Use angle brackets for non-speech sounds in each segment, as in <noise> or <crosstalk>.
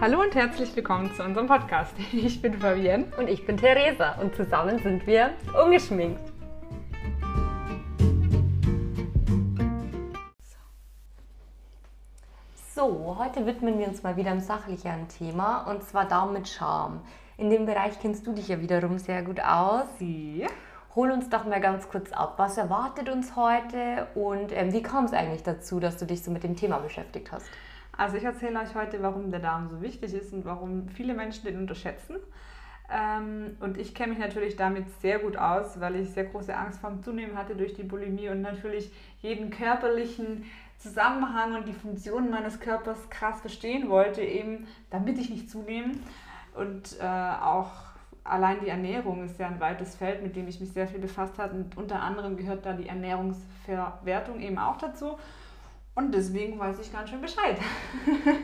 Hallo und herzlich willkommen zu unserem Podcast. <laughs> Ich bin Fabienne. Und ich bin Theresa und zusammen sind wir ungeschminkt. So, heute widmen wir uns mal wieder einem sachlicheren Thema und zwar Daumen mit Charme. In dem Bereich kennst du dich ja wiederum sehr gut aus. Sie. Hol uns doch mal ganz kurz ab. Was erwartet uns heute und ähm, wie kam es eigentlich dazu, dass du dich so mit dem Thema beschäftigt hast? Also ich erzähle euch heute, warum der Darm so wichtig ist und warum viele Menschen den unterschätzen. Ähm, und ich kenne mich natürlich damit sehr gut aus, weil ich sehr große Angst vor dem Zunehmen hatte durch die Bulimie und natürlich jeden körperlichen Zusammenhang und die Funktionen meines Körpers krass verstehen wollte, eben damit ich nicht zunehme. Und äh, auch allein die Ernährung ist ja ein weites Feld, mit dem ich mich sehr viel befasst habe. Und unter anderem gehört da die Ernährungsverwertung eben auch dazu. Und deswegen weiß ich ganz schön Bescheid. <laughs>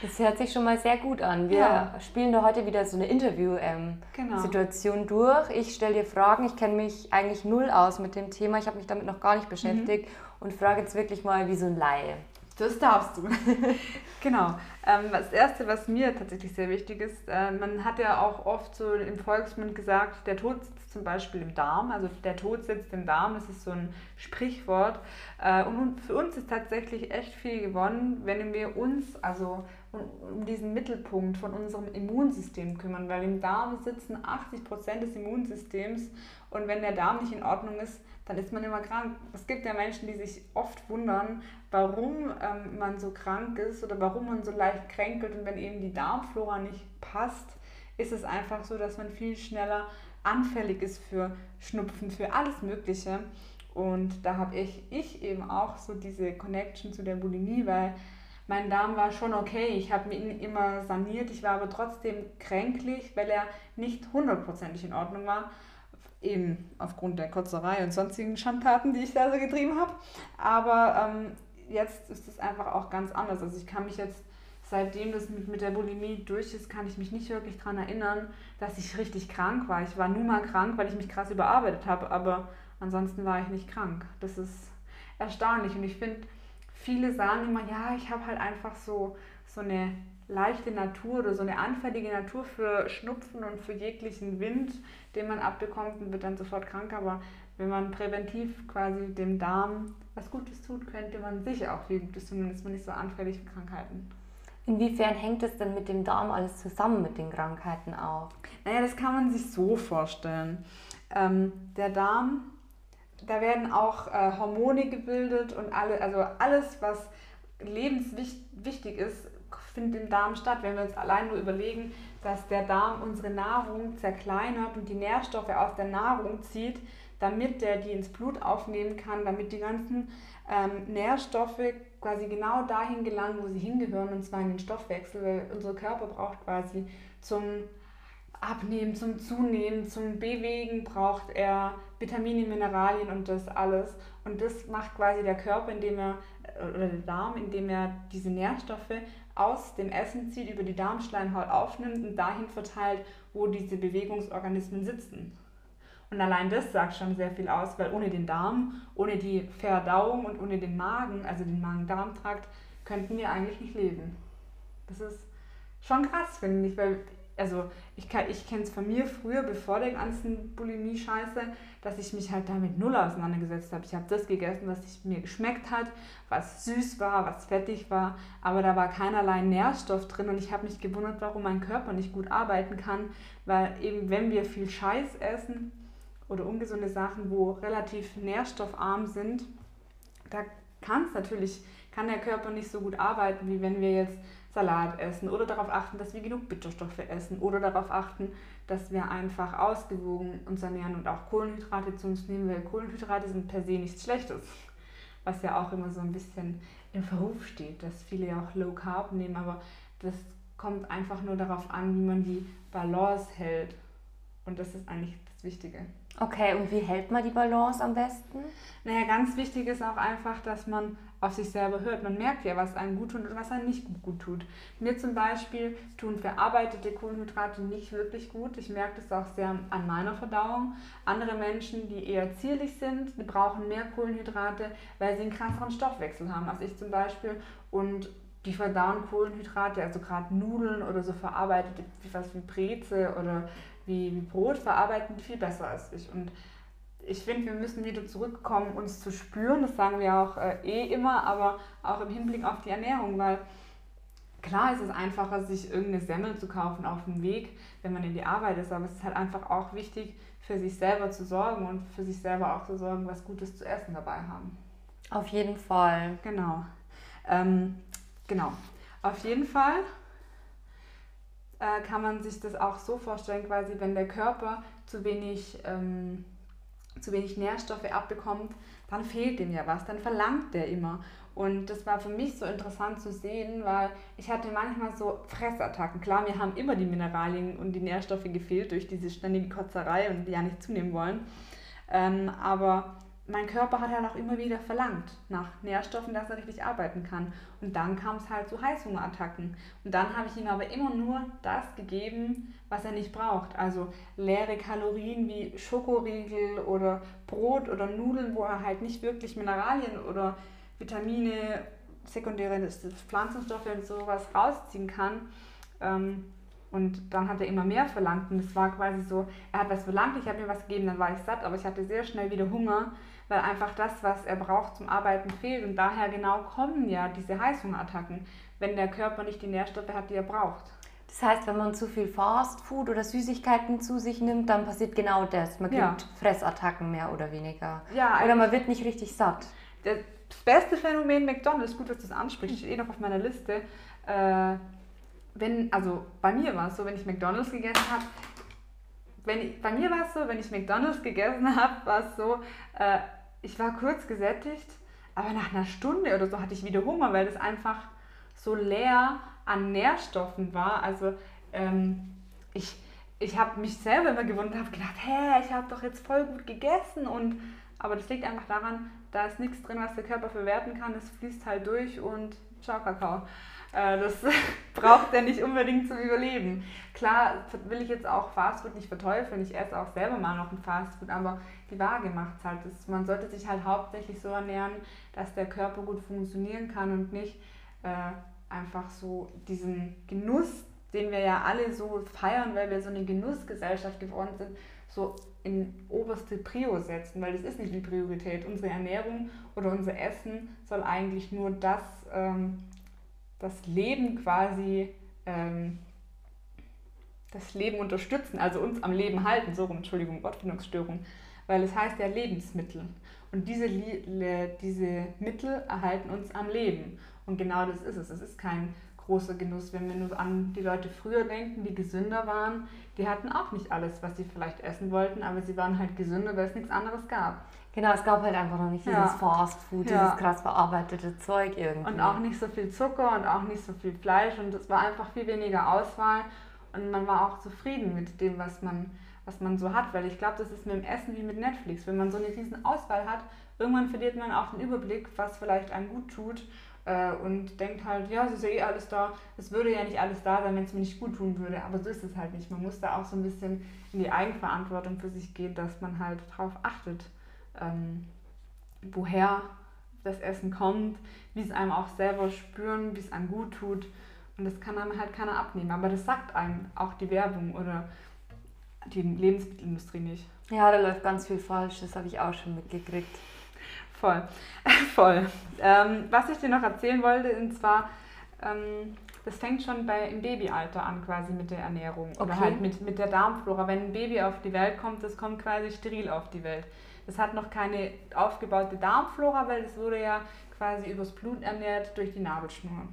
Das hört sich schon mal sehr gut an. Wir ja. spielen da heute wieder so eine Interview-Situation ähm, genau. durch. Ich stelle dir Fragen. Ich kenne mich eigentlich null aus mit dem Thema. Ich habe mich damit noch gar nicht beschäftigt mhm. und frage jetzt wirklich mal wie so ein Laie. Das darfst du. <laughs> genau. Ähm, das Erste, was mir tatsächlich sehr wichtig ist, äh, man hat ja auch oft so im Volksmund gesagt, der Tod sitzt zum Beispiel im Darm. Also der Tod sitzt im Darm, das ist so ein Sprichwort. Äh, und für uns ist tatsächlich echt viel gewonnen, wenn wir uns also um diesen Mittelpunkt von unserem Immunsystem kümmern, weil im Darm sitzen 80 Prozent des Immunsystems und wenn der Darm nicht in Ordnung ist, dann ist man immer krank. Es gibt ja Menschen, die sich oft wundern, warum ähm, man so krank ist oder warum man so leicht kränkelt. Und wenn eben die Darmflora nicht passt, ist es einfach so, dass man viel schneller anfällig ist für Schnupfen, für alles Mögliche. Und da habe ich, ich eben auch so diese Connection zu der Bulimie, weil mein Darm war schon okay. Ich habe ihn immer saniert. Ich war aber trotzdem kränklich, weil er nicht hundertprozentig in Ordnung war eben aufgrund der Kotzerei und sonstigen Schandtaten, die ich da so getrieben habe. Aber ähm, jetzt ist es einfach auch ganz anders. Also ich kann mich jetzt, seitdem das mit, mit der Bulimie durch ist, kann ich mich nicht wirklich daran erinnern, dass ich richtig krank war. Ich war nur mal krank, weil ich mich krass überarbeitet habe, aber ansonsten war ich nicht krank. Das ist erstaunlich und ich finde, viele sagen immer, ja, ich habe halt einfach so, so eine leichte Natur oder so eine anfällige Natur für Schnupfen und für jeglichen Wind, den man abbekommt und wird dann sofort krank. Aber wenn man präventiv quasi dem Darm was Gutes tut, könnte man sich auch viel Gutes tun, dann ist man nicht so anfällig für Krankheiten. Inwiefern hängt es denn mit dem Darm alles zusammen mit den Krankheiten auch? Naja, das kann man sich so vorstellen. Ähm, der Darm, da werden auch äh, Hormone gebildet und alle, also alles, was lebenswichtig ist, findet im Darm statt. Wenn wir uns allein nur überlegen, dass der Darm unsere Nahrung zerkleinert und die Nährstoffe aus der Nahrung zieht, damit der die ins Blut aufnehmen kann, damit die ganzen ähm, Nährstoffe quasi genau dahin gelangen, wo sie hingehören, und zwar in den Stoffwechsel, weil unser Körper braucht quasi zum Abnehmen, zum Zunehmen, zum Bewegen braucht er Vitamine, Mineralien und das alles. Und das macht quasi der Körper, indem er, oder der Darm, indem er diese Nährstoffe aus dem Essen zieht, über die Darmschleimhaut aufnimmt und dahin verteilt, wo diese Bewegungsorganismen sitzen. Und allein das sagt schon sehr viel aus, weil ohne den Darm, ohne die Verdauung und ohne den Magen, also den Magen-Darm-Trakt, könnten wir eigentlich nicht leben. Das ist schon krass, finde ich, weil also ich, ich kenne es von mir früher, bevor der ganzen Bulimie-Scheiße, dass ich mich halt damit null auseinandergesetzt habe. Ich habe das gegessen, was ich, mir geschmeckt hat, was süß war, was fettig war, aber da war keinerlei Nährstoff drin und ich habe mich gewundert, warum mein Körper nicht gut arbeiten kann, weil eben wenn wir viel Scheiß essen oder ungesunde Sachen, wo relativ nährstoffarm sind, da kann es natürlich, kann der Körper nicht so gut arbeiten, wie wenn wir jetzt Salat essen oder darauf achten, dass wir genug Bitterstoffe essen oder darauf achten, dass wir einfach ausgewogen uns ernähren und auch Kohlenhydrate zu uns nehmen, weil Kohlenhydrate sind per se nichts Schlechtes. Was ja auch immer so ein bisschen im Verruf steht, dass viele ja auch Low Carb nehmen, aber das kommt einfach nur darauf an, wie man die Balance hält. Und das ist eigentlich das Wichtige. Okay, und wie hält man die Balance am besten? Naja, ganz wichtig ist auch einfach, dass man auf sich selber hört. Man merkt ja, was einem gut tut und was einem nicht gut tut. Mir zum Beispiel tun verarbeitete Kohlenhydrate nicht wirklich gut. Ich merke das auch sehr an meiner Verdauung. Andere Menschen, die eher zierlich sind, brauchen mehr Kohlenhydrate, weil sie einen krasseren Stoffwechsel haben als ich zum Beispiel. Und die verdauen Kohlenhydrate, also gerade Nudeln oder so verarbeitete, wie was wie Breze oder wie, wie Brot verarbeiten viel besser als ich. Und ich finde, wir müssen wieder zurückkommen, uns zu spüren. Das sagen wir auch äh, eh immer, aber auch im Hinblick auf die Ernährung, weil klar ist es einfacher, sich irgendeine Semmel zu kaufen auf dem Weg, wenn man in die Arbeit ist, aber es ist halt einfach auch wichtig, für sich selber zu sorgen und für sich selber auch zu sorgen, was Gutes zu essen dabei haben. Auf jeden Fall. Genau. Ähm, genau. Auf jeden Fall äh, kann man sich das auch so vorstellen, quasi, wenn der Körper zu wenig, ähm, zu wenig Nährstoffe abbekommt, dann fehlt dem ja was, dann verlangt der immer. Und das war für mich so interessant zu sehen, weil ich hatte manchmal so Fressattacken. Klar, mir haben immer die Mineralien und die Nährstoffe gefehlt durch diese ständige Kotzerei und die ja nicht zunehmen wollen. Ähm, aber mein Körper hat halt auch immer wieder verlangt nach Nährstoffen, dass er richtig arbeiten kann. Und dann kam es halt zu Heißhungerattacken. Und dann habe ich ihm aber immer nur das gegeben, was er nicht braucht. Also leere Kalorien wie Schokoriegel oder Brot oder Nudeln, wo er halt nicht wirklich Mineralien oder Vitamine, sekundäre Pflanzenstoffe und sowas rausziehen kann. Ähm, und dann hat er immer mehr verlangt und es war quasi so, er hat was verlangt, ich habe mir was gegeben, dann war ich satt, aber ich hatte sehr schnell wieder Hunger, weil einfach das, was er braucht zum Arbeiten, fehlt. Und daher genau kommen ja diese Heißhungerattacken, wenn der Körper nicht die Nährstoffe hat, die er braucht. Das heißt, wenn man zu viel Fast Food oder Süßigkeiten zu sich nimmt, dann passiert genau das. Man kriegt ja. Fressattacken mehr oder weniger. Ja, oder man wird nicht richtig satt. Das beste Phänomen McDonalds, gut, dass du das ansprichst, steht eh noch auf meiner Liste. Äh, wenn, also bei mir war es so, wenn ich McDonalds gegessen habe, wenn ich, bei mir war es so, wenn ich McDonalds gegessen habe, war es so, äh, ich war kurz gesättigt, aber nach einer Stunde oder so hatte ich wieder Hunger, weil das einfach so leer an Nährstoffen war. Also ähm, ich, ich habe mich selber immer gewundert und habe gedacht, hä, ich habe doch jetzt voll gut gegessen und aber das liegt einfach daran, da ist nichts drin, was der Körper verwerten kann. Es fließt halt durch und ciao Kakao. Äh, das <laughs> braucht er nicht unbedingt zum Überleben. Klar will ich jetzt auch Fastfood nicht verteufeln. Ich esse auch selber mal noch ein Fastfood, aber die Waage macht es halt. Man sollte sich halt hauptsächlich so ernähren, dass der Körper gut funktionieren kann und nicht äh, einfach so diesen Genuss, den wir ja alle so feiern, weil wir so eine Genussgesellschaft geworden sind, so in oberste Prio setzen, weil das ist nicht die Priorität. Unsere Ernährung oder unser Essen soll eigentlich nur das ähm, das Leben quasi, ähm, das Leben unterstützen, also uns am Leben halten, so rum, Entschuldigung, Wortfindungsstörung, weil es heißt ja Lebensmittel. Und diese, diese Mittel erhalten uns am Leben. Und genau das ist es. Es ist kein großer Genuss, wenn wir nur an die Leute früher denken, die gesünder waren. Die hatten auch nicht alles, was sie vielleicht essen wollten, aber sie waren halt gesünder, weil es nichts anderes gab. Genau, es gab halt einfach noch nicht ja. dieses Fast Food, ja. dieses krass verarbeitete Zeug irgendwie. Und auch nicht so viel Zucker und auch nicht so viel Fleisch und es war einfach viel weniger Auswahl und man war auch zufrieden mit dem, was man, was man so hat, weil ich glaube, das ist mit dem Essen wie mit Netflix. Wenn man so eine riesen Auswahl hat, irgendwann verliert man auch den Überblick, was vielleicht einem gut tut äh, und denkt halt, ja, es ist ja eh alles da, es würde ja nicht alles da sein, wenn es mir nicht gut tun würde, aber so ist es halt nicht. Man muss da auch so ein bisschen in die Eigenverantwortung für sich gehen, dass man halt drauf achtet ähm, woher das Essen kommt, wie es einem auch selber spüren, wie es einem gut tut. Und das kann einem halt keiner abnehmen. Aber das sagt einem auch die Werbung oder die Lebensmittelindustrie nicht. Ja, da läuft ganz viel falsch, das habe ich auch schon mitgekriegt. Voll, <laughs> voll. Ähm, was ich dir noch erzählen wollte, und zwar, ähm, das fängt schon bei, im Babyalter an quasi mit der Ernährung okay. oder halt mit, mit der Darmflora. Wenn ein Baby auf die Welt kommt, das kommt quasi steril auf die Welt. Das hat noch keine aufgebaute Darmflora, weil es wurde ja quasi übers Blut ernährt durch die Nabelschnur.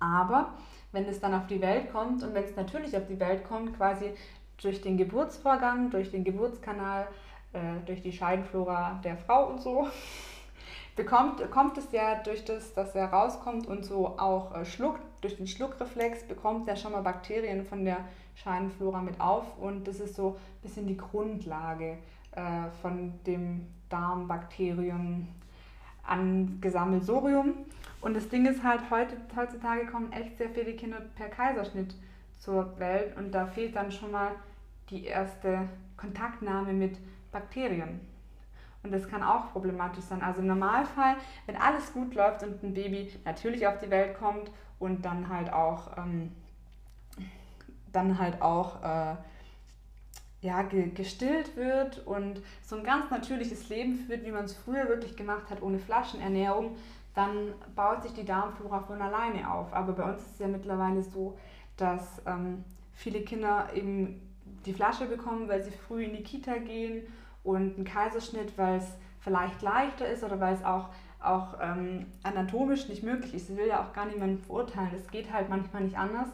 Aber wenn es dann auf die Welt kommt und wenn es natürlich auf die Welt kommt, quasi durch den Geburtsvorgang, durch den Geburtskanal, äh, durch die Scheidenflora der Frau und so, bekommt, kommt es ja durch das, dass er rauskommt und so auch äh, schluckt, durch den Schluckreflex bekommt er schon mal Bakterien von der Scheidenflora mit auf und das ist so ein bisschen die Grundlage äh, von dem Darmbakterium angesammelt Sorium. Und das Ding ist halt, heute, heutzutage kommen echt sehr viele Kinder per Kaiserschnitt zur Welt und da fehlt dann schon mal die erste Kontaktnahme mit Bakterien. Und das kann auch problematisch sein. Also im Normalfall, wenn alles gut läuft und ein Baby natürlich auf die Welt kommt und dann halt auch, ähm, dann halt auch äh, ja, ge gestillt wird und so ein ganz natürliches Leben führt, wie man es früher wirklich gemacht hat, ohne Flaschenernährung, dann baut sich die Darmflora von alleine auf. Aber bei uns ist es ja mittlerweile so, dass ähm, viele Kinder eben die Flasche bekommen, weil sie früh in die Kita gehen und einen Kaiserschnitt, weil es vielleicht leichter ist oder weil es auch, auch ähm, anatomisch nicht möglich ist. Ich will ja auch gar niemanden verurteilen. Es geht halt manchmal nicht anders.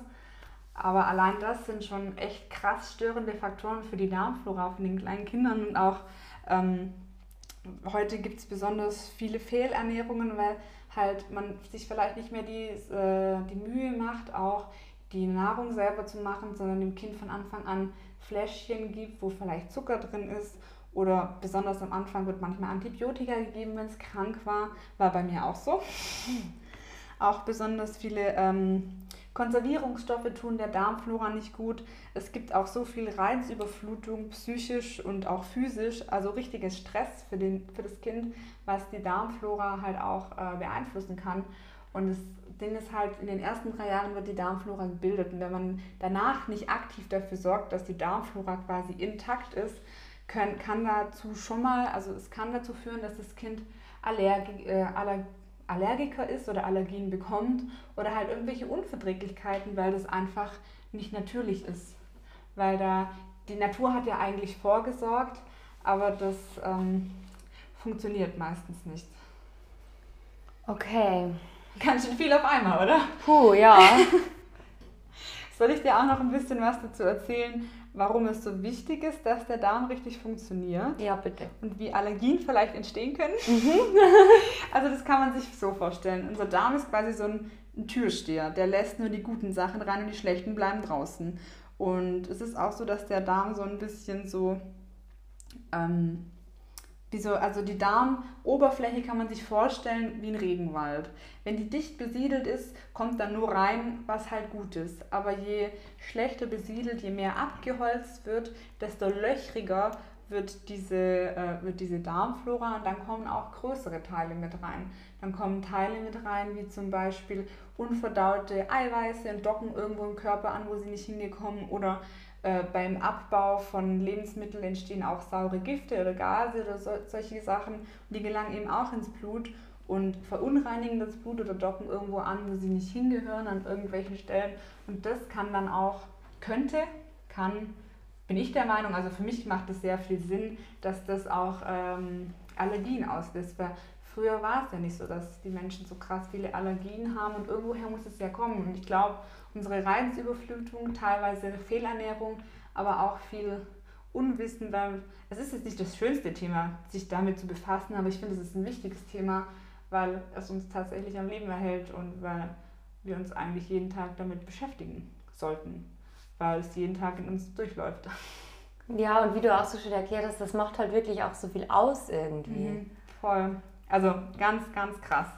Aber allein das sind schon echt krass störende Faktoren für die Darmflora von den kleinen Kindern und auch ähm, heute gibt es besonders viele Fehlernährungen, weil halt man sich vielleicht nicht mehr die, äh, die Mühe macht, auch die Nahrung selber zu machen, sondern dem Kind von Anfang an Fläschchen gibt, wo vielleicht Zucker drin ist. Oder besonders am Anfang wird manchmal Antibiotika gegeben, wenn es krank war. War bei mir auch so. Auch besonders viele ähm, Konservierungsstoffe tun der Darmflora nicht gut. Es gibt auch so viel Reizüberflutung, psychisch und auch physisch, also richtiges Stress für, den, für das Kind, was die Darmflora halt auch äh, beeinflussen kann. Und das Ding ist halt, in den ersten drei Jahren wird die Darmflora gebildet. Und wenn man danach nicht aktiv dafür sorgt, dass die Darmflora quasi intakt ist, können, kann dazu schon mal, also es kann dazu führen, dass das Kind Allergi, äh, Aller, Allergiker ist oder Allergien bekommt oder halt irgendwelche Unverträglichkeiten, weil das einfach nicht natürlich ist. Weil da, die Natur hat ja eigentlich vorgesorgt, aber das ähm, funktioniert meistens nicht. Okay. Ganz schön viel auf einmal, oder? Puh, ja. <laughs> Soll ich dir auch noch ein bisschen was dazu erzählen, warum es so wichtig ist, dass der Darm richtig funktioniert? Ja, bitte. Und wie Allergien vielleicht entstehen können? Mhm. <laughs> <laughs> also das kann man sich so vorstellen. Unser Darm ist quasi so ein, ein Türsteher, der lässt nur die guten Sachen rein und die schlechten bleiben draußen. Und es ist auch so, dass der Darm so ein bisschen so ähm, wie so, also die Darmoberfläche kann man sich vorstellen wie ein Regenwald. Wenn die dicht besiedelt ist, kommt dann nur rein, was halt gut ist. Aber je schlechter besiedelt, je mehr abgeholzt wird, desto löchriger wird diese, äh, wird diese Darmflora und dann kommen auch größere Teile mit rein. Dann kommen Teile mit rein, wie zum Beispiel unverdaute Eiweiße und docken irgendwo im Körper an, wo sie nicht hingekommen oder äh, beim Abbau von Lebensmitteln entstehen auch saure Gifte oder Gase oder so, solche Sachen. Und die gelangen eben auch ins Blut und verunreinigen das Blut oder docken irgendwo an, wo sie nicht hingehören, an irgendwelchen Stellen. Und das kann dann auch, könnte, kann, bin ich der Meinung, also für mich macht es sehr viel Sinn, dass das auch ähm, Allergien auslöst. Weil früher war es ja nicht so, dass die Menschen so krass viele Allergien haben und irgendwoher muss es ja kommen. Und ich glaube, unsere Reizüberflutung, teilweise Fehlernährung, aber auch viel Unwissen, weil es ist jetzt nicht das schönste Thema, sich damit zu befassen, aber ich finde, es ist ein wichtiges Thema, weil es uns tatsächlich am Leben erhält und weil wir uns eigentlich jeden Tag damit beschäftigen sollten, weil es jeden Tag in uns durchläuft. Ja, und wie du auch so schön erklärt hast, das macht halt wirklich auch so viel aus irgendwie. Mhm, voll. Also ganz, ganz krass.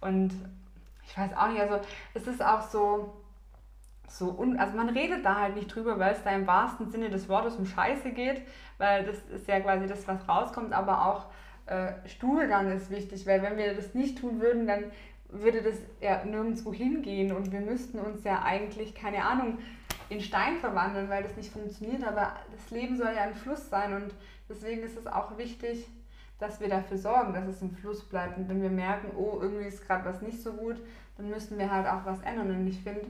Und ich weiß auch nicht, also es ist auch so, so un also man redet da halt nicht drüber, weil es da im wahrsten Sinne des Wortes um Scheiße geht, weil das ist ja quasi das, was rauskommt, aber auch äh, Stuhlgang ist wichtig, weil wenn wir das nicht tun würden, dann würde das ja nirgendwo hingehen und wir müssten uns ja eigentlich, keine Ahnung, in Stein verwandeln, weil das nicht funktioniert, aber das Leben soll ja ein Fluss sein und deswegen ist es auch wichtig, dass wir dafür sorgen, dass es im Fluss bleibt und wenn wir merken, oh, irgendwie ist gerade was nicht so gut, dann müssen wir halt auch was ändern und ich finde,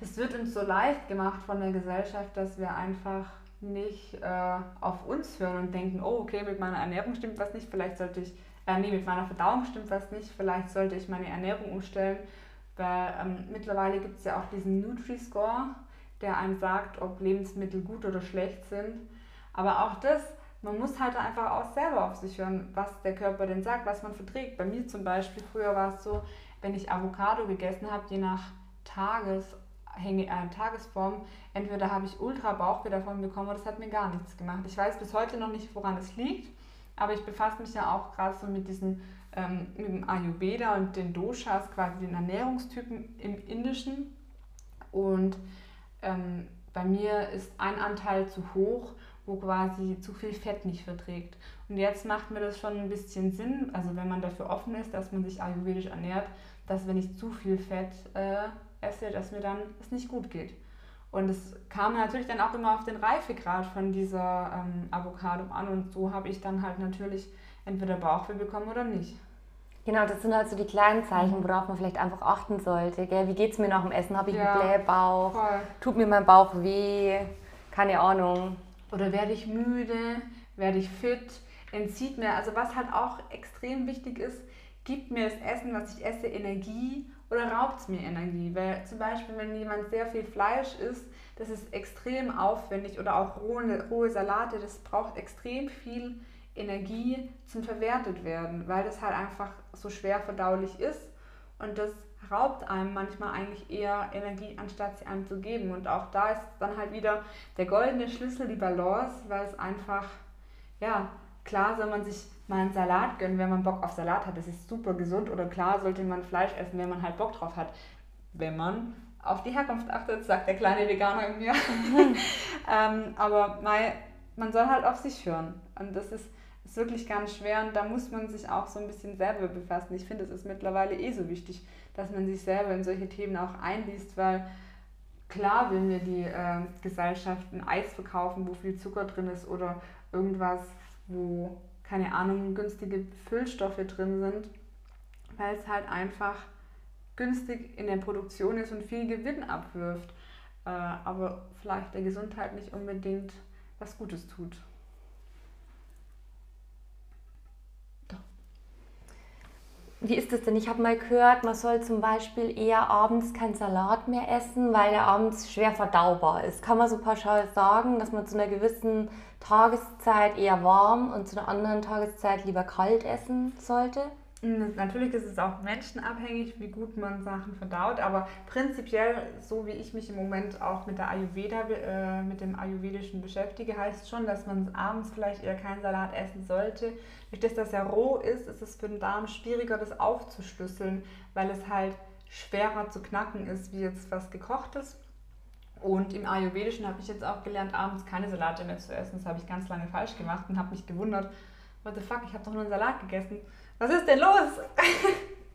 das wird uns so leicht gemacht von der Gesellschaft, dass wir einfach nicht äh, auf uns hören und denken, oh, okay, mit meiner Ernährung stimmt was nicht, vielleicht sollte ich, äh, nee, mit meiner Verdauung stimmt was nicht, vielleicht sollte ich meine Ernährung umstellen. Weil ähm, mittlerweile gibt es ja auch diesen Nutri-Score, der einem sagt, ob Lebensmittel gut oder schlecht sind. Aber auch das, man muss halt einfach auch selber auf sich hören, was der Körper denn sagt, was man verträgt. Bei mir zum Beispiel, früher war es so, wenn ich Avocado gegessen habe, je nach Tages- hänge, äh, Tagesform, entweder habe ich ultra Bauchweh davon bekommen oder das hat mir gar nichts gemacht. Ich weiß bis heute noch nicht, woran es liegt, aber ich befasse mich ja auch gerade so mit diesen ähm, mit dem Ayurveda und den Doshas, quasi den Ernährungstypen im Indischen. Und ähm, bei mir ist ein Anteil zu hoch, wo quasi zu viel Fett nicht verträgt. Und jetzt macht mir das schon ein bisschen Sinn, also wenn man dafür offen ist, dass man sich ayurvedisch ernährt, dass wenn ich zu viel Fett äh, esse, dass mir dann es nicht gut geht. Und es kam natürlich dann auch immer auf den Reifegrad von dieser ähm, Avocado an und so habe ich dann halt natürlich entweder Bauchweh bekommen oder nicht. Genau, das sind halt so die kleinen Zeichen, worauf man vielleicht einfach achten sollte. Gell? Wie geht es mir nach dem Essen? Habe ich ja, einen Blähbauch? Voll. Tut mir mein Bauch weh? Keine Ahnung. Oder werde ich müde? Werde ich fit? Entzieht mir, also was halt auch extrem wichtig ist, gibt mir das Essen, was ich esse, Energie oder raubt es mir Energie? Weil zum Beispiel, wenn jemand sehr viel Fleisch isst, das ist extrem aufwendig oder auch rohe, rohe Salate, das braucht extrem viel Energie zum verwertet werden, weil das halt einfach so schwer verdaulich ist und das raubt einem manchmal eigentlich eher Energie, anstatt sie einem zu geben. Und auch da ist dann halt wieder der goldene Schlüssel, die Balance, weil es einfach, ja, klar soll man sich mal einen Salat gönnen, wenn man Bock auf Salat hat. Das ist super gesund. Oder klar sollte man Fleisch essen, wenn man halt Bock drauf hat. Wenn man auf die Herkunft achtet, sagt der kleine Veganer in mir. <laughs> ähm, aber man soll halt auf sich hören. Und das ist ist wirklich ganz schwer und da muss man sich auch so ein bisschen selber befassen. Ich finde, es ist mittlerweile eh so wichtig, dass man sich selber in solche Themen auch einliest, weil klar will mir die äh, Gesellschaft ein Eis verkaufen, wo viel Zucker drin ist oder irgendwas, wo keine Ahnung, günstige Füllstoffe drin sind, weil es halt einfach günstig in der Produktion ist und viel Gewinn abwirft, äh, aber vielleicht der Gesundheit nicht unbedingt was Gutes tut. Wie ist das denn? Ich habe mal gehört, man soll zum Beispiel eher abends keinen Salat mehr essen, weil er abends schwer verdaubar ist. Kann man so pauschal sagen, dass man zu einer gewissen Tageszeit eher warm und zu einer anderen Tageszeit lieber kalt essen sollte? Natürlich ist es auch menschenabhängig, wie gut man Sachen verdaut, aber prinzipiell, so wie ich mich im Moment auch mit der Ayurveda, äh, mit dem Ayurvedischen beschäftige, heißt schon, dass man abends vielleicht eher keinen Salat essen sollte. Durch das, dass er roh ist, ist es für den Darm schwieriger, das aufzuschlüsseln, weil es halt schwerer zu knacken ist, wie jetzt was gekochtes. Und im Ayurvedischen habe ich jetzt auch gelernt, abends keine Salate mehr zu essen. Das habe ich ganz lange falsch gemacht und habe mich gewundert, what the fuck, ich habe doch nur einen Salat gegessen was ist denn los?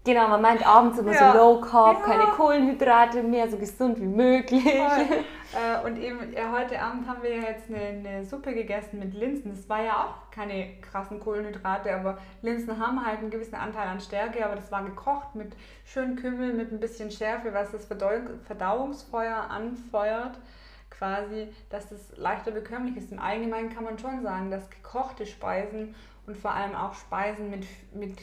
Genau, man meint abends immer ja. so Low Carb, ja. keine Kohlenhydrate mehr, so gesund wie möglich. <laughs> Äh, und eben ja, heute Abend haben wir ja jetzt eine, eine, Suppe gegessen mit Linsen. Das war ja auch keine krassen Kohlenhydrate, aber Linsen haben halt einen gewissen Anteil an Stärke, aber das war gekocht mit schön Kümmel, mit ein bisschen Schärfe, was das Verdauungsfeuer anfeuert quasi, dass das leichter bekömmlich ist. Im Allgemeinen kann man schon sagen, dass gekochte Speisen und vor allem auch Speisen mit, mit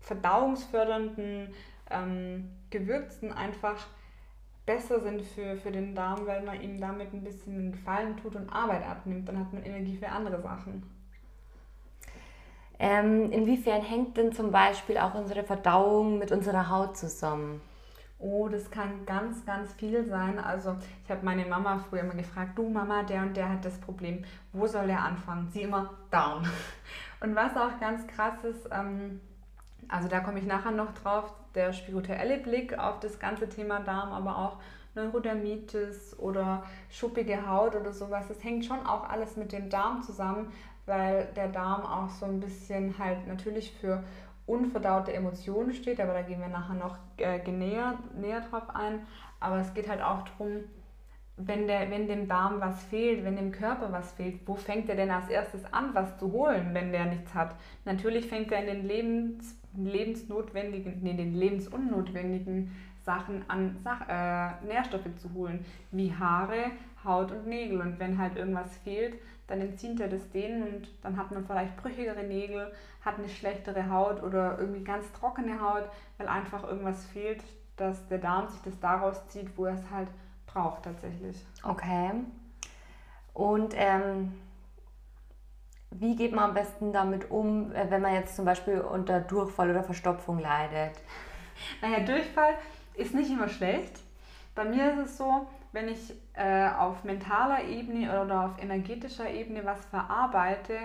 verdauungsfördernden ähm, Gewürzen einfach besser sind für, für den Darm, weil man ihm damit ein bisschen Gefallen tut und Arbeit abnimmt. Dann hat man Energie für andere Sachen. Ähm, inwiefern hängt denn zum Beispiel auch unsere Verdauung mit unserer Haut zusammen? Oh, das kann ganz, ganz viel sein. Also ich habe meine Mama früher immer gefragt, du Mama, der und der hat das Problem, wo soll der anfangen? Sie immer down. Und was auch ganz krass ist, ähm, also da komme ich nachher noch drauf, der spirituelle Blick auf das ganze Thema Darm, aber auch Neurodermitis oder schuppige Haut oder sowas, das hängt schon auch alles mit dem Darm zusammen, weil der Darm auch so ein bisschen halt natürlich für unverdaute Emotionen steht, aber da gehen wir nachher noch äh, näher, näher drauf ein. Aber es geht halt auch darum, wenn, der, wenn dem Darm was fehlt, wenn dem Körper was fehlt, wo fängt er denn als erstes an, was zu holen, wenn der nichts hat? Natürlich fängt er in den Lebens, lebensnotwendigen, nee, den lebensunnotwendigen Sachen an, Sach, äh, Nährstoffe zu holen, wie Haare, Haut und Nägel. Und wenn halt irgendwas fehlt, dann entzieht er das denen und dann hat man vielleicht brüchigere Nägel, hat eine schlechtere Haut oder irgendwie ganz trockene Haut, weil einfach irgendwas fehlt, dass der Darm sich das daraus zieht, wo er es halt braucht tatsächlich. Okay. Und ähm, wie geht man am besten damit um, äh, wenn man jetzt zum Beispiel unter Durchfall oder Verstopfung leidet? Naja, Durchfall ist nicht immer schlecht. Bei mir ist es so, wenn ich äh, auf mentaler Ebene oder auf energetischer Ebene was verarbeite,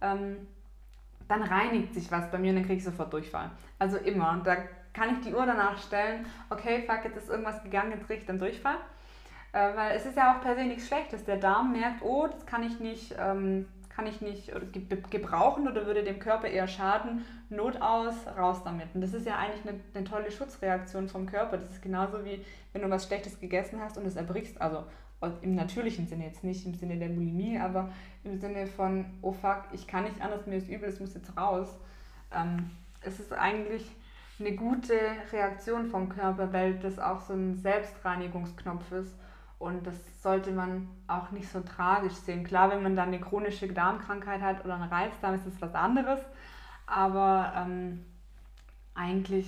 ähm, dann reinigt sich was bei mir und dann kriege ich sofort Durchfall. Also immer. Da kann ich die Uhr danach stellen, okay, fuck, jetzt ist irgendwas gegangen, jetzt kriege ich dann Durchfall. Äh, weil es ist ja auch per se nichts Schlechtes. Der Darm merkt, oh, das kann ich nicht, ähm, kann ich nicht gebrauchen oder würde dem Körper eher schaden, Not aus, raus damit. Und das ist ja eigentlich eine, eine tolle Schutzreaktion vom Körper. Das ist genauso wie, wenn du was Schlechtes gegessen hast und es erbrichst, also im natürlichen Sinne jetzt nicht im Sinne der Bulimie, aber im Sinne von, oh fuck, ich kann nicht anders, mir ist übel, es muss jetzt raus. Ähm, es ist eigentlich eine gute Reaktion vom Körper, weil das auch so ein Selbstreinigungsknopf ist. Und das sollte man auch nicht so tragisch sehen. Klar, wenn man dann eine chronische Darmkrankheit hat oder einen Reizdarm, ist das was anderes. Aber ähm, eigentlich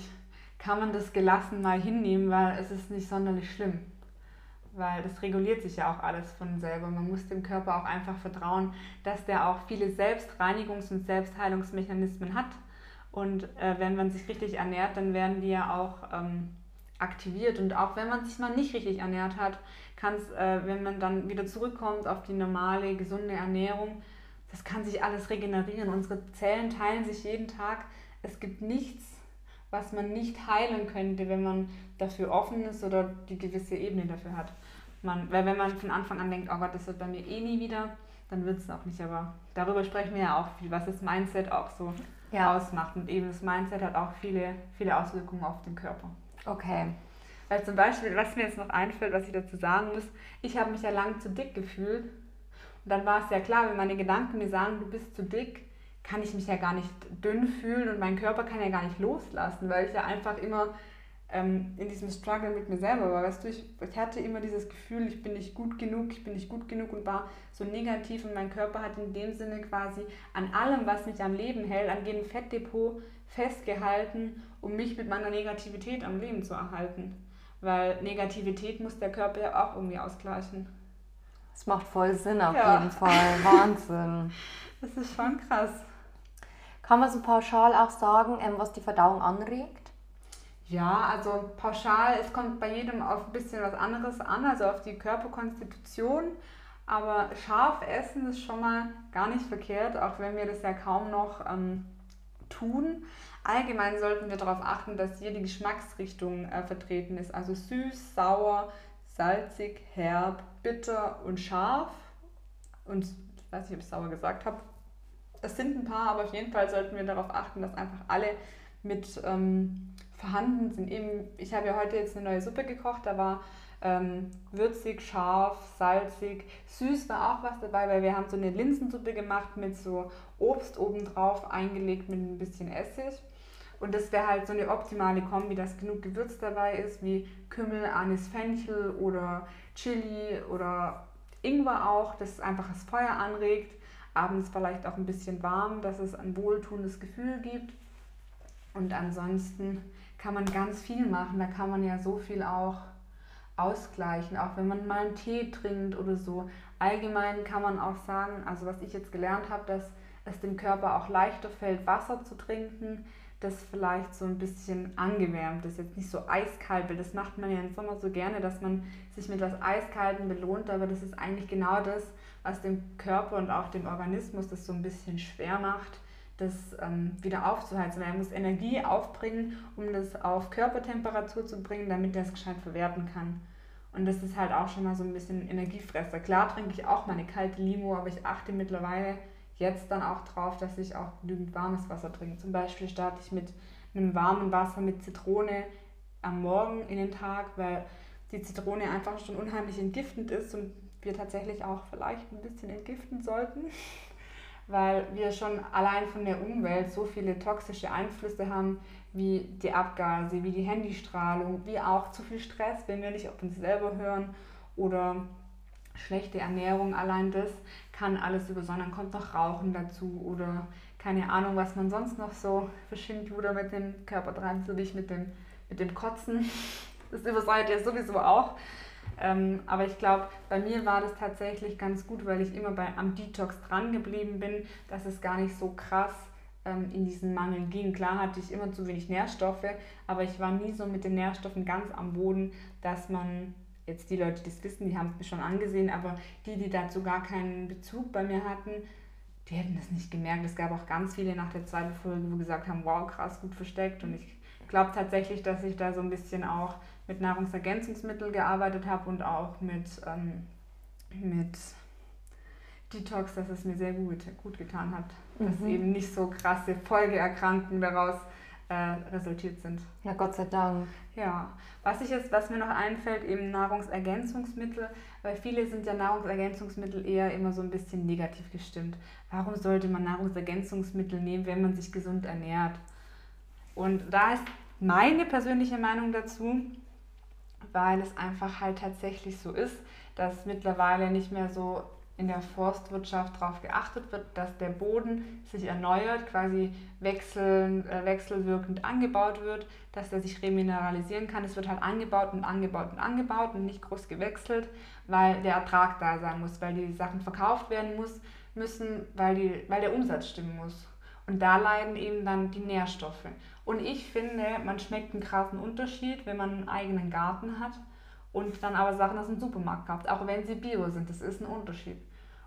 kann man das gelassen mal hinnehmen, weil es ist nicht sonderlich schlimm. Weil das reguliert sich ja auch alles von selber. Man muss dem Körper auch einfach vertrauen, dass der auch viele Selbstreinigungs- und Selbstheilungsmechanismen hat und äh, wenn man sich richtig ernährt, dann werden die ja auch ähm, aktiviert. Und auch wenn man sich mal nicht richtig ernährt hat, kann es, äh, wenn man dann wieder zurückkommt auf die normale, gesunde Ernährung, das kann sich alles regenerieren. Unsere Zellen teilen sich jeden Tag. Es gibt nichts, was man nicht heilen könnte, wenn man dafür offen ist oder die gewisse Ebene dafür hat. Man, weil wenn man von Anfang an denkt, oh Gott, das wird bei mir eh nie wieder, dann wird es auch nicht. Aber darüber sprechen wir ja auch viel, was das Mindset auch so ja. ausmacht. Und eben das Mindset hat auch viele, viele Auswirkungen auf den Körper. Okay. Weil zum Beispiel, was mir jetzt noch einfällt, was ich dazu sagen muss, ich habe mich ja lang zu dick gefühlt. Und dann war es ja klar, wenn meine Gedanken mir sagen, du bist zu dick, kann ich mich ja gar nicht dünn fühlen und mein Körper kann ja gar nicht loslassen, weil ich ja einfach immer ähm, in diesem Struggle mit mir selber war. Weißt du, ich, ich hatte immer dieses Gefühl, ich bin nicht gut genug, ich bin nicht gut genug und war so negativ und mein Körper hat in dem Sinne quasi an allem, was mich am Leben hält, an jedem Fettdepot festgehalten, um mich mit meiner Negativität am Leben zu erhalten. Weil Negativität muss der Körper ja auch irgendwie ausgleichen. Das macht voll Sinn auf ja. jeden Fall. <laughs> Wahnsinn. Das ist schon krass. Kann man so pauschal auch sagen, ähm, was die Verdauung anregt? Ja, also pauschal, es kommt bei jedem auf ein bisschen was anderes an, also auf die Körperkonstitution. Aber scharf essen ist schon mal gar nicht verkehrt, auch wenn wir das ja kaum noch ähm, tun. Allgemein sollten wir darauf achten, dass jede Geschmacksrichtung äh, vertreten ist. Also süß, sauer, salzig, herb, bitter und scharf. Und ich weiß nicht, ob ich sauer gesagt habe. Es sind ein paar, aber auf jeden Fall sollten wir darauf achten, dass einfach alle mit ähm, vorhanden sind. Eben, ich habe ja heute jetzt eine neue Suppe gekocht, da war ähm, würzig, scharf, salzig, süß war auch was dabei, weil wir haben so eine Linsensuppe gemacht mit so Obst obendrauf eingelegt mit ein bisschen Essig. Und das wäre halt so eine optimale Kombi, dass genug Gewürz dabei ist, wie Kümmel, Anis, Fenchel oder Chili oder Ingwer auch, das einfach das Feuer anregt. Abends vielleicht auch ein bisschen warm, dass es ein wohltuendes Gefühl gibt. Und ansonsten kann man ganz viel machen. Da kann man ja so viel auch ausgleichen, auch wenn man mal einen Tee trinkt oder so. Allgemein kann man auch sagen, also was ich jetzt gelernt habe, dass es dem Körper auch leichter fällt, Wasser zu trinken, das vielleicht so ein bisschen angewärmt ist, jetzt nicht so eiskalt, weil das macht man ja im Sommer so gerne, dass man sich mit was Eiskalten belohnt, aber das ist eigentlich genau das, was dem Körper und auch dem Organismus das so ein bisschen schwer macht, das ähm, wieder aufzuheizen. Er muss Energie aufbringen, um das auf Körpertemperatur zu bringen, damit er es gescheit verwerten kann. Und das ist halt auch schon mal so ein bisschen Energiefresser. Klar trinke ich auch meine kalte Limo, aber ich achte mittlerweile jetzt dann auch drauf, dass ich auch genügend warmes Wasser trinke. Zum Beispiel starte ich mit einem warmen Wasser mit Zitrone am Morgen in den Tag, weil die Zitrone einfach schon unheimlich entgiftend ist und wir tatsächlich auch vielleicht ein bisschen entgiften sollten <laughs> weil wir schon allein von der Umwelt so viele toxische Einflüsse haben, wie die Abgase, wie die Handystrahlung, wie auch zu viel Stress, wenn wir nicht auf uns selber hören oder schlechte Ernährung. Allein das kann alles über, sondern kommt noch Rauchen dazu oder keine Ahnung, was man sonst noch so für Schindluder mit dem Körper dran, so wie mit dem, mit dem Kotzen. <laughs> Das übersäuert ja sowieso auch. Ähm, aber ich glaube, bei mir war das tatsächlich ganz gut, weil ich immer bei, am Detox dran geblieben bin, dass es gar nicht so krass ähm, in diesen Mangel ging. Klar hatte ich immer zu wenig Nährstoffe, aber ich war nie so mit den Nährstoffen ganz am Boden, dass man jetzt die Leute, die es wissen, die haben es mir schon angesehen, aber die, die dazu gar keinen Bezug bei mir hatten, die hätten das nicht gemerkt. Es gab auch ganz viele nach der zweiten Folge, wo gesagt haben, wow, krass, gut versteckt. Und ich glaube tatsächlich, dass ich da so ein bisschen auch mit Nahrungsergänzungsmitteln gearbeitet habe und auch mit, ähm, mit Detox, dass es mir sehr gut, gut getan hat. Dass mhm. eben nicht so krasse Folgeerkrankungen daraus äh, resultiert sind. Ja, Gott sei Dank. Ja, was ich jetzt, was mir noch einfällt, eben Nahrungsergänzungsmittel, weil viele sind ja Nahrungsergänzungsmittel eher immer so ein bisschen negativ gestimmt. Warum sollte man Nahrungsergänzungsmittel nehmen, wenn man sich gesund ernährt? Und da ist meine persönliche Meinung dazu, weil es einfach halt tatsächlich so ist, dass mittlerweile nicht mehr so in der Forstwirtschaft darauf geachtet wird, dass der Boden sich erneuert, quasi wechseln, äh, wechselwirkend angebaut wird, dass er sich remineralisieren kann. Es wird halt angebaut und angebaut und angebaut und nicht groß gewechselt, weil der Ertrag da sein muss, weil die Sachen verkauft werden muss, müssen, weil, die, weil der Umsatz stimmen muss. Und da leiden eben dann die Nährstoffe. Und ich finde, man schmeckt einen krassen Unterschied, wenn man einen eigenen Garten hat und dann aber Sachen aus dem Supermarkt kauft, auch wenn sie bio sind. Das ist ein Unterschied.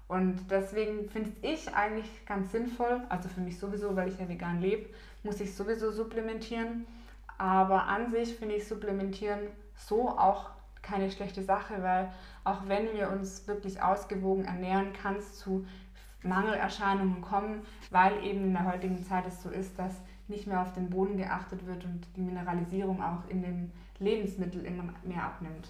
Und deswegen finde ich eigentlich ganz sinnvoll, also für mich sowieso, weil ich ja vegan lebe, muss ich sowieso supplementieren. Aber an sich finde ich Supplementieren so auch keine schlechte Sache, weil auch wenn wir uns wirklich ausgewogen ernähren, kann es zu Mangelerscheinungen kommen, weil eben in der heutigen Zeit es so ist, dass nicht mehr auf den Boden geachtet wird und die Mineralisierung auch in den Lebensmitteln immer mehr abnimmt.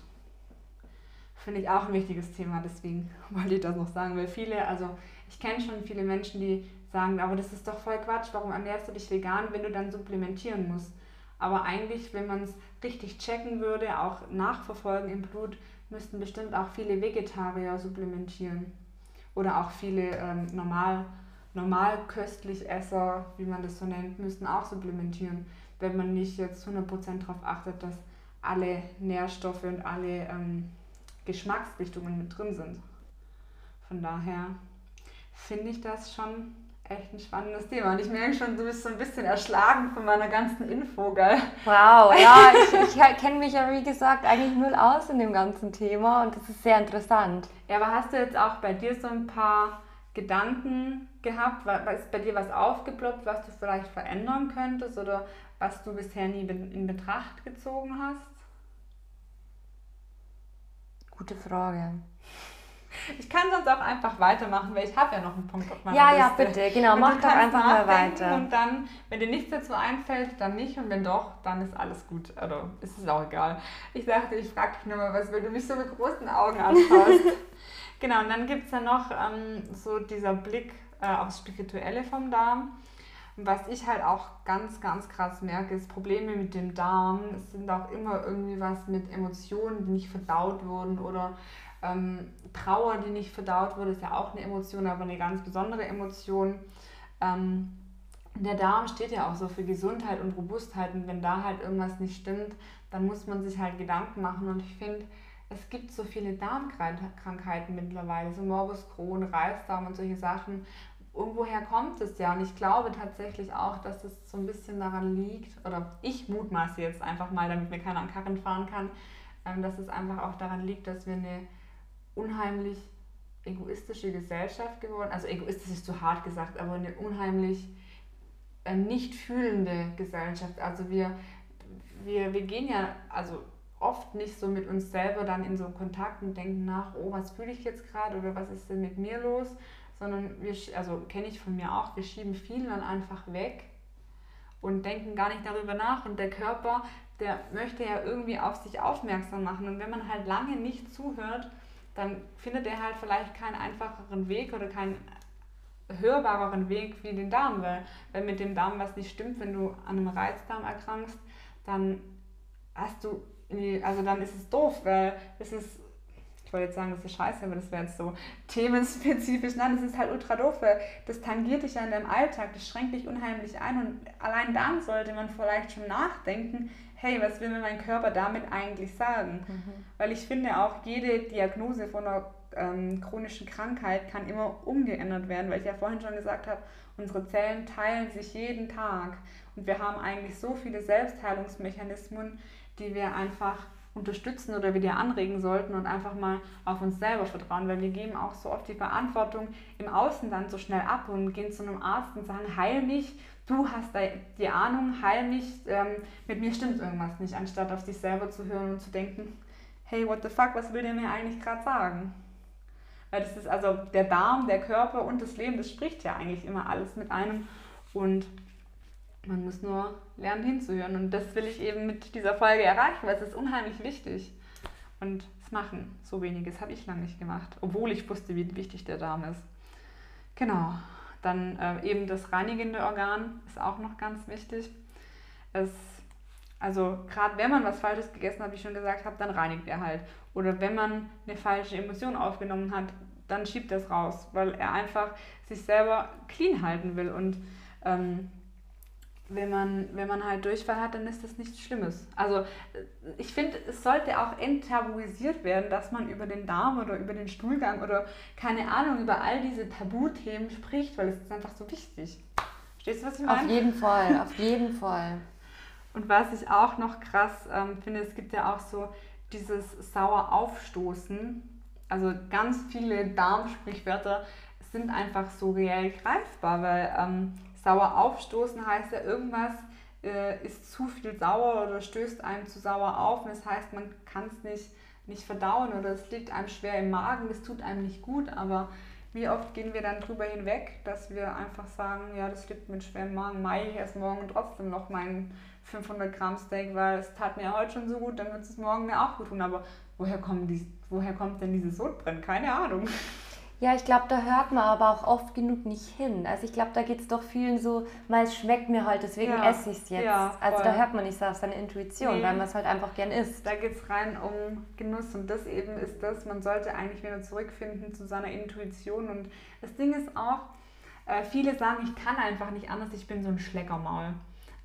Finde ich auch ein wichtiges Thema, deswegen <laughs> wollte ich das noch sagen, weil viele, also ich kenne schon viele Menschen, die sagen, aber das ist doch voll Quatsch, warum ernährst du dich vegan, wenn du dann supplementieren musst? Aber eigentlich, wenn man es richtig checken würde, auch nachverfolgen im Blut, müssten bestimmt auch viele Vegetarier supplementieren. Oder auch viele ähm, normal Esser, wie man das so nennt, müssten auch supplementieren, wenn man nicht jetzt 100% darauf achtet, dass alle Nährstoffe und alle ähm, Geschmacksrichtungen mit drin sind. Von daher finde ich das schon echt ein spannendes Thema. Und ich merke schon, du bist so ein bisschen erschlagen von meiner ganzen Info, gell? Wow, <laughs> ja, ich, ich kenne mich ja wie gesagt eigentlich null aus in dem ganzen Thema und das ist sehr interessant. Ja, aber hast du jetzt auch bei dir so ein paar Gedanken gehabt? Ist bei dir was aufgeploppt, was du vielleicht verändern könntest oder was du bisher nie in Betracht gezogen hast? Gute Frage. Ich kann sonst auch einfach weitermachen, weil ich habe ja noch einen Punkt auf meiner ja, Liste. Ja, ja, bitte, genau, und mach doch einfach mal weiter. Und dann, wenn dir nichts dazu einfällt, dann nicht und wenn doch, dann ist alles gut. Also ist es auch egal. Ich sagte, ich frage dich nur mal was, weil du mich so mit großen Augen anschaust. <laughs> genau, und dann gibt es ja noch ähm, so dieser Blick äh, aufs Spirituelle vom Darm. Was ich halt auch ganz, ganz krass merke, ist Probleme mit dem Darm. Es sind auch immer irgendwie was mit Emotionen, die nicht verdaut wurden oder ähm, Trauer, die nicht verdaut wurde, ist ja auch eine Emotion, aber eine ganz besondere Emotion. Ähm, der Darm steht ja auch so für Gesundheit und Robustheit und wenn da halt irgendwas nicht stimmt, dann muss man sich halt Gedanken machen und ich finde, es gibt so viele Darmkrankheiten mittlerweile, so Morbus Crohn, Reisdarm und solche Sachen. Irgendwoher kommt es ja und ich glaube tatsächlich auch, dass es so ein bisschen daran liegt, oder ich mutmaße jetzt einfach mal, damit mir keiner an Karren fahren kann, ähm, dass es einfach auch daran liegt, dass wir eine unheimlich egoistische Gesellschaft geworden. Also egoistisch ist zu hart gesagt, aber eine unheimlich äh, nicht fühlende Gesellschaft. Also wir, wir, wir gehen ja also oft nicht so mit uns selber dann in so Kontakt und denken nach, oh, was fühle ich jetzt gerade oder was ist denn mit mir los? Sondern wir, also kenne ich von mir auch, wir schieben viel dann einfach weg und denken gar nicht darüber nach. Und der Körper, der möchte ja irgendwie auf sich aufmerksam machen. Und wenn man halt lange nicht zuhört, dann findet er halt vielleicht keinen einfacheren Weg oder keinen hörbareren Weg wie den Darm, weil wenn mit dem Darm was nicht stimmt, wenn du an einem Reizdarm erkrankst, dann hast du, also dann ist es doof, weil es ist, ich wollte jetzt sagen, das ist scheiße, aber das wäre jetzt so themenspezifisch, nein, das ist halt ultra doof, weil das tangiert dich ja in deinem Alltag, das schränkt dich unheimlich ein und allein dann sollte man vielleicht schon nachdenken, hey, was will mir mein Körper damit eigentlich sagen? Mhm. Weil ich finde auch, jede Diagnose von einer ähm, chronischen Krankheit kann immer umgeändert werden, weil ich ja vorhin schon gesagt habe, unsere Zellen teilen sich jeden Tag und wir haben eigentlich so viele Selbstheilungsmechanismen, die wir einfach unterstützen oder wieder anregen sollten und einfach mal auf uns selber vertrauen, weil wir geben auch so oft die Verantwortung im Außen dann so schnell ab und gehen zu einem Arzt und sagen, heil mich, du hast die Ahnung, heil mich, ähm, mit mir stimmt irgendwas nicht, anstatt auf sich selber zu hören und zu denken, hey, what the fuck, was will der mir eigentlich gerade sagen? Weil das ist also der Darm, der Körper und das Leben, das spricht ja eigentlich immer alles mit einem. Und man muss nur lernen hinzuhören. Und das will ich eben mit dieser Folge erreichen, weil es ist unheimlich wichtig. Und es machen so weniges habe ich lange nicht gemacht, obwohl ich wusste, wie wichtig der Darm ist. Genau. Dann äh, eben das reinigende Organ ist auch noch ganz wichtig. Es, also gerade wenn man was Falsches gegessen hat, wie ich schon gesagt habe, dann reinigt er halt. Oder wenn man eine falsche Emotion aufgenommen hat, dann schiebt er es raus, weil er einfach sich selber clean halten will. Und ähm, wenn man, wenn man halt Durchfall hat, dann ist das nichts Schlimmes. Also ich finde, es sollte auch enttabuisiert werden, dass man über den Darm oder über den Stuhlgang oder keine Ahnung, über all diese Tabuthemen spricht, weil es ist einfach so wichtig. Verstehst du, was ich meine? Auf jeden Fall, <laughs> auf jeden Fall. Und was ich auch noch krass ähm, finde, es gibt ja auch so dieses sauer Aufstoßen. Also ganz viele Darmsprichwörter sind einfach so reell greifbar, weil ähm, Sauer aufstoßen heißt ja, irgendwas äh, ist zu viel sauer oder stößt einem zu sauer auf. Und das heißt, man kann es nicht, nicht verdauen oder es liegt einem schwer im Magen, das tut einem nicht gut. Aber wie oft gehen wir dann drüber hinweg, dass wir einfach sagen, ja, das liegt mit schwerem Magen, mache ich erst morgen trotzdem noch meinen 500 Gramm Steak, weil es tat mir heute schon so gut, dann wird es morgen mir auch gut tun. Aber woher, kommen die, woher kommt denn dieses Sodbrennen? Keine Ahnung. Ja, ich glaube, da hört man aber auch oft genug nicht hin. Also ich glaube, da geht es doch vielen so, mal es schmeckt mir halt, deswegen ja. esse ich es jetzt. Ja, also da hört man nicht so auf seine Intuition, nee. weil man es halt einfach gern isst. Da geht es rein um Genuss und das eben ist das, man sollte eigentlich wieder zurückfinden zu seiner Intuition. Und das Ding ist auch, äh, viele sagen, ich kann einfach nicht anders, ich bin so ein Schleckermaul.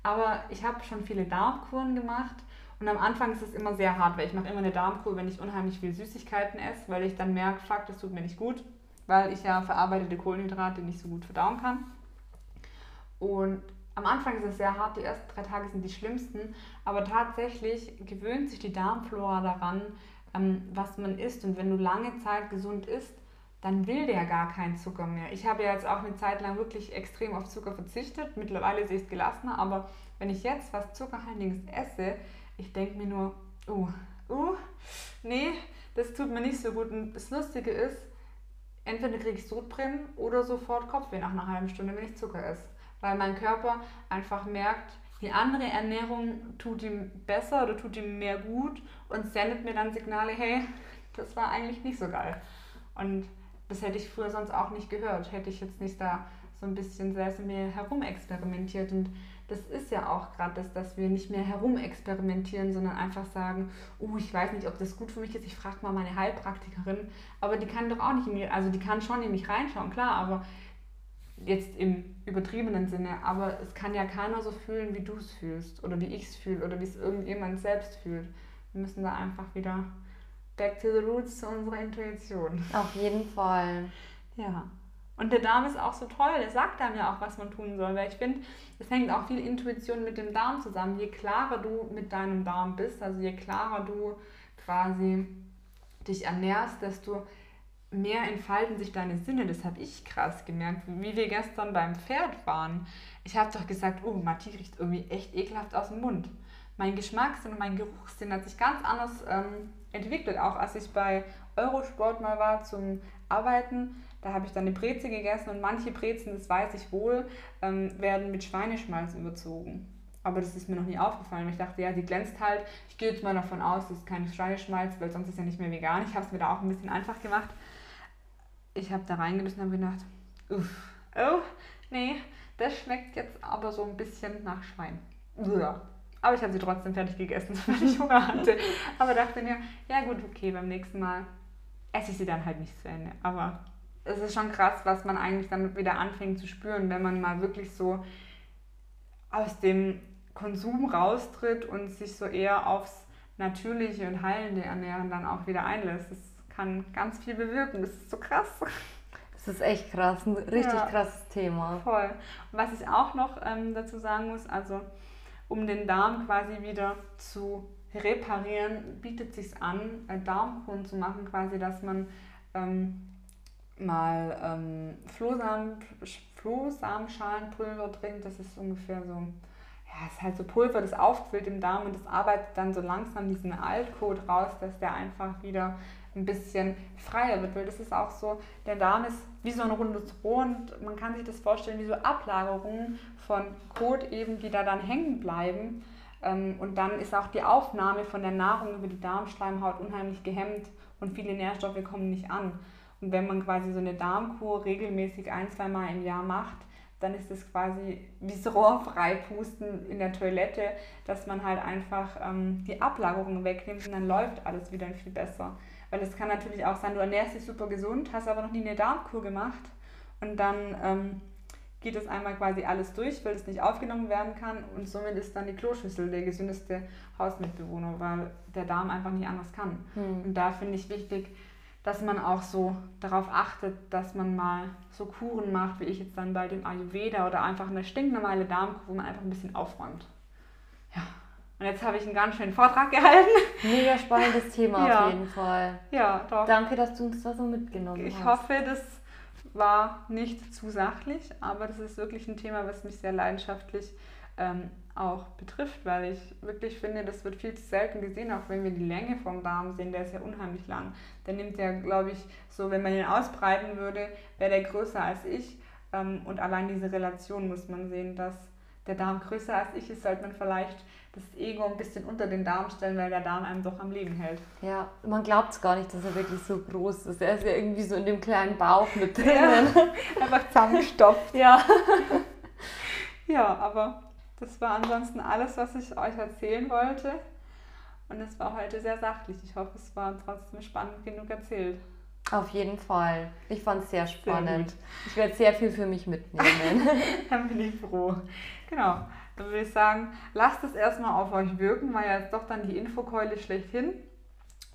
Aber ich habe schon viele Darmkuren gemacht und am Anfang ist es immer sehr hart, weil ich mache immer eine Darmkur, wenn ich unheimlich viel Süßigkeiten esse, weil ich dann merke, fuck, das tut mir nicht gut weil ich ja verarbeitete Kohlenhydrate nicht so gut verdauen kann. Und am Anfang ist es sehr hart, die ersten drei Tage sind die schlimmsten, aber tatsächlich gewöhnt sich die Darmflora daran, ähm, was man isst. Und wenn du lange Zeit gesund isst, dann will der gar keinen Zucker mehr. Ich habe ja jetzt auch eine Zeit lang wirklich extrem auf Zucker verzichtet. Mittlerweile sehe ich es gelassener, aber wenn ich jetzt was Zuckerhaltiges esse, ich denke mir nur, oh, oh, nee, das tut mir nicht so gut. Und das Lustige ist, entweder kriege ich Sodbrennen oder sofort Kopfweh nach einer halben Stunde, wenn ich Zucker esse. Weil mein Körper einfach merkt, die andere Ernährung tut ihm besser oder tut ihm mehr gut und sendet mir dann Signale, hey, das war eigentlich nicht so geil. Und das hätte ich früher sonst auch nicht gehört. Hätte ich jetzt nicht da so ein bisschen selbst mir herumexperimentiert und das ist ja auch gerade das, dass wir nicht mehr herumexperimentieren, sondern einfach sagen, oh, ich weiß nicht, ob das gut für mich ist, ich frage mal meine Heilpraktikerin, aber die kann doch auch nicht in mir, also die kann schon in mich reinschauen, klar, aber jetzt im übertriebenen Sinne, aber es kann ja keiner so fühlen, wie du es fühlst oder wie ich es fühle oder wie es irgendjemand selbst fühlt. Wir müssen da einfach wieder back to the roots zu unserer Intuition. Auf jeden Fall. Ja. Und der Darm ist auch so toll, der sagt einem ja auch, was man tun soll. Weil ich finde, es hängt auch viel Intuition mit dem Darm zusammen. Je klarer du mit deinem Darm bist, also je klarer du quasi dich ernährst, desto mehr entfalten sich deine Sinne. Das habe ich krass gemerkt, wie wir gestern beim Pferd waren. Ich habe doch gesagt, oh, Matti riecht irgendwie echt ekelhaft aus dem Mund. Mein Geschmackssinn und mein Geruchssinn hat sich ganz anders ähm, entwickelt. Auch als ich bei Eurosport mal war zum Arbeiten, da habe ich dann eine Breze gegessen und manche Brezen, das weiß ich wohl, ähm, werden mit Schweineschmalz überzogen. Aber das ist mir noch nie aufgefallen. Ich dachte, ja, die glänzt halt. Ich gehe jetzt mal davon aus, das ist kein Schweineschmalz, weil sonst ist ja nicht mehr vegan. Ich habe es mir da auch ein bisschen einfach gemacht. Ich habe da reingebissen und habe gedacht, uff, oh, nee, das schmeckt jetzt aber so ein bisschen nach Schwein. Uah. Aber ich habe sie trotzdem fertig gegessen, <laughs> weil ich Hunger hatte. Aber dachte mir, ja gut, okay, beim nächsten Mal esse ich sie dann halt nicht zu Ende. Aber es ist schon krass, was man eigentlich damit wieder anfängt zu spüren, wenn man mal wirklich so aus dem Konsum raustritt und sich so eher aufs natürliche und heilende Ernähren dann auch wieder einlässt. Das kann ganz viel bewirken. Das ist so krass. Das ist echt krass, ein richtig ja, krasses Thema. Voll. Und was ich auch noch ähm, dazu sagen muss, also um den Darm quasi wieder zu reparieren, bietet es sich an, äh, Darmkuren zu machen, quasi, dass man ähm, mal ähm, Flohsamen, Flohsamenschalenpulver trinkt. Das ist ungefähr so, ja, ist halt so Pulver, das aufquillt im Darm und das arbeitet dann so langsam diesen Altcode raus, dass der einfach wieder ein bisschen freier wird, weil das ist auch so, der Darm ist wie so ein rundes Rohr und man kann sich das vorstellen wie so Ablagerungen von Kot eben, die da dann hängen bleiben. Ähm, und dann ist auch die Aufnahme von der Nahrung über die Darmschleimhaut unheimlich gehemmt und viele Nährstoffe kommen nicht an. Und wenn man quasi so eine Darmkur regelmäßig ein, zwei Mal im Jahr macht, dann ist es quasi wie das Rohr freipusten in der Toilette, dass man halt einfach ähm, die Ablagerungen wegnimmt und dann läuft alles wieder viel besser. Weil es kann natürlich auch sein, du ernährst dich super gesund, hast aber noch nie eine Darmkur gemacht und dann ähm, geht es einmal quasi alles durch, weil es nicht aufgenommen werden kann und somit ist dann die Kloschüssel der gesündeste Hausmitbewohner, weil der Darm einfach nicht anders kann. Hm. Und da finde ich wichtig, dass man auch so darauf achtet, dass man mal so Kuren macht, wie ich jetzt dann bei dem Ayurveda oder einfach eine stinknormale Darmkur, wo man einfach ein bisschen aufräumt. Ja. Und jetzt habe ich einen ganz schönen Vortrag gehalten. Mega spannendes Thema ja. auf jeden Fall. Ja, doch. Danke, dass du uns da so mitgenommen ich hast. Ich hoffe, das war nicht zu sachlich, aber das ist wirklich ein Thema, was mich sehr leidenschaftlich ähm, auch betrifft, weil ich wirklich finde, das wird viel zu selten gesehen, auch wenn wir die Länge vom Darm sehen, der ist ja unheimlich lang. Der nimmt ja, glaube ich, so, wenn man ihn ausbreiten würde, wäre der größer als ich. Ähm, und allein diese Relation muss man sehen, dass der Darm größer als ich ist, sollte man vielleicht das Ego ein bisschen unter den Darm stellen, weil der Darm einem doch am Leben hält. Ja, man glaubt es gar nicht, dass er wirklich so groß ist. Er ist ja irgendwie so in dem kleinen Bauch mit drin. Ja, <laughs> einfach zusammengestopft. Ja. <laughs> ja, aber das war ansonsten alles, was ich euch erzählen wollte. Und es war heute sehr sachlich. Ich hoffe, es war trotzdem spannend genug erzählt. Auf jeden Fall. Ich fand es sehr spannend. Sehr ich werde sehr viel für mich mitnehmen. <laughs> Dann bin ich froh. Genau. Dann würde ich sagen, lasst es erstmal auf euch wirken, weil ja jetzt doch dann die Infokeule schlechthin.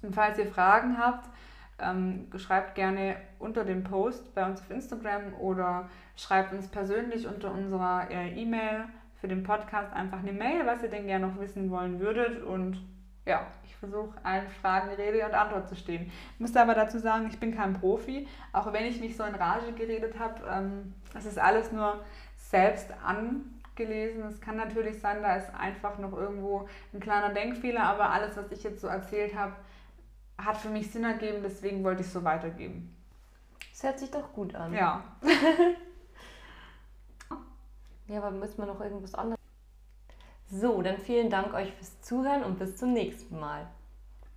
Und falls ihr Fragen habt, ähm, schreibt gerne unter dem Post bei uns auf Instagram oder schreibt uns persönlich unter unserer äh, E-Mail für den Podcast einfach eine Mail, was ihr denn gerne noch wissen wollen würdet. Und ja, ich versuche allen Fragen Rede und Antwort zu stehen. Ich muss aber dazu sagen, ich bin kein Profi, auch wenn ich mich so in Rage geredet habe. Ähm, das ist alles nur selbst angelesen. Es kann natürlich sein, da ist einfach noch irgendwo ein kleiner Denkfehler, aber alles, was ich jetzt so erzählt habe, hat für mich Sinn ergeben, deswegen wollte ich es so weitergeben. Das hört sich doch gut an. Ja. <laughs> Ja, aber müssen wir noch irgendwas anderes. So, dann vielen Dank euch fürs Zuhören und bis zum nächsten Mal.